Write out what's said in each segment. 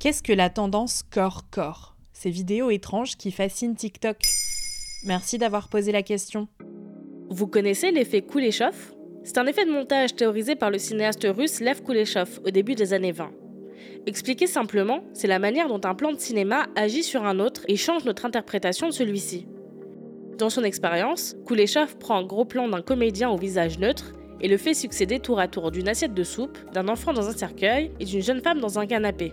Qu'est-ce que la tendance corps-corps? Ces vidéos étranges qui fascinent TikTok Merci d'avoir posé la question. Vous connaissez l'effet Kuleshov C'est un effet de montage théorisé par le cinéaste russe Lev Kuleshov au début des années 20. Expliqué simplement, c'est la manière dont un plan de cinéma agit sur un autre et change notre interprétation de celui-ci. Dans son expérience, Kuleshov prend un gros plan d'un comédien au visage neutre et le fait succéder tour à tour d'une assiette de soupe, d'un enfant dans un cercueil et d'une jeune femme dans un canapé.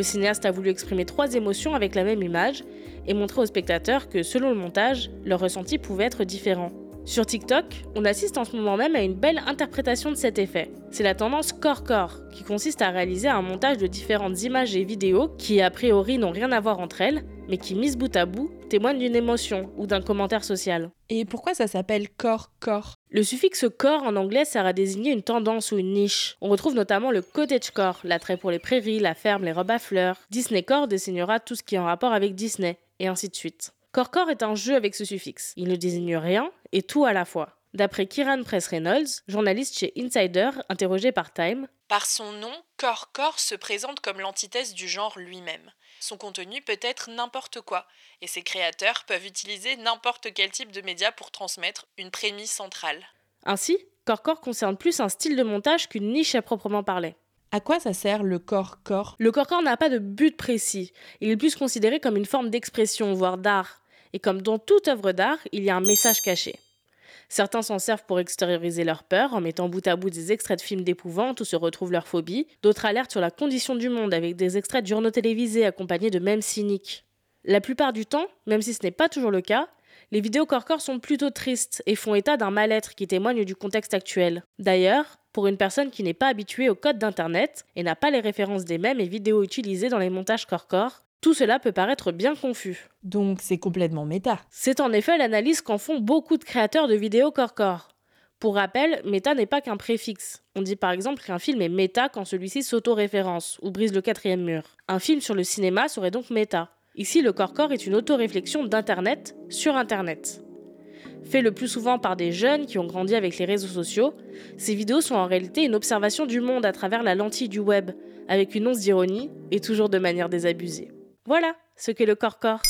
Le cinéaste a voulu exprimer trois émotions avec la même image et montrer aux spectateurs que selon le montage, leur ressenti pouvait être différent. Sur TikTok, on assiste en ce moment même à une belle interprétation de cet effet. C'est la tendance corps-corps, qui consiste à réaliser un montage de différentes images et vidéos qui a priori n'ont rien à voir entre elles, mais qui, mises bout à bout, témoignent d'une émotion ou d'un commentaire social. Et pourquoi ça s'appelle corps-corps Le suffixe corps en anglais sert à désigner une tendance ou une niche. On retrouve notamment le cottagecore, l'attrait pour les prairies, la ferme, les robes à fleurs. Disneycore désignera tout ce qui est en rapport avec Disney, et ainsi de suite. Corps-corps est un jeu avec ce suffixe. Il ne désigne rien et tout à la fois. D'après Kiran Press Reynolds, journaliste chez Insider, interrogé par Time, Par son nom, Corps-Corps se présente comme l'antithèse du genre lui-même. Son contenu peut être n'importe quoi, et ses créateurs peuvent utiliser n'importe quel type de média pour transmettre une prémisse centrale. Ainsi, Corps-Corps concerne plus un style de montage qu'une niche à proprement parler. À quoi ça sert le corps-corps Le corps-corps n'a pas de but précis. Il est plus considéré comme une forme d'expression, voire d'art. Et comme dans toute œuvre d'art, il y a un message caché. Certains s'en servent pour extérioriser leur peur en mettant bout à bout des extraits de films d'épouvante où se retrouvent leurs phobies. D'autres alertent sur la condition du monde avec des extraits de journaux télévisés accompagnés de mèmes cyniques. La plupart du temps, même si ce n'est pas toujours le cas, les vidéos corps-corps sont plutôt tristes et font état d'un mal-être qui témoigne du contexte actuel. D'ailleurs, pour une personne qui n'est pas habituée au code d'Internet et n'a pas les références des mêmes et vidéos utilisées dans les montages corps-corps, tout cela peut paraître bien confus. Donc c'est complètement méta. C'est en effet l'analyse qu'en font beaucoup de créateurs de vidéos corps-corps. Pour rappel, méta n'est pas qu'un préfixe. On dit par exemple qu'un film est méta quand celui-ci s'auto-référence ou brise le quatrième mur. Un film sur le cinéma serait donc méta. Ici, le corps-corps est une auto-réflexion d'Internet sur Internet. Fait le plus souvent par des jeunes qui ont grandi avec les réseaux sociaux, ces vidéos sont en réalité une observation du monde à travers la lentille du web, avec une once d'ironie et toujours de manière désabusée. Voilà ce qu'est le corps-corps.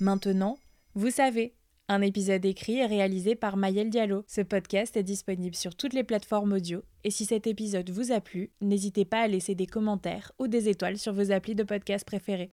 Maintenant, vous savez, un épisode écrit et réalisé par Mayel Diallo. Ce podcast est disponible sur toutes les plateformes audio et si cet épisode vous a plu, n'hésitez pas à laisser des commentaires ou des étoiles sur vos applis de podcast préférés.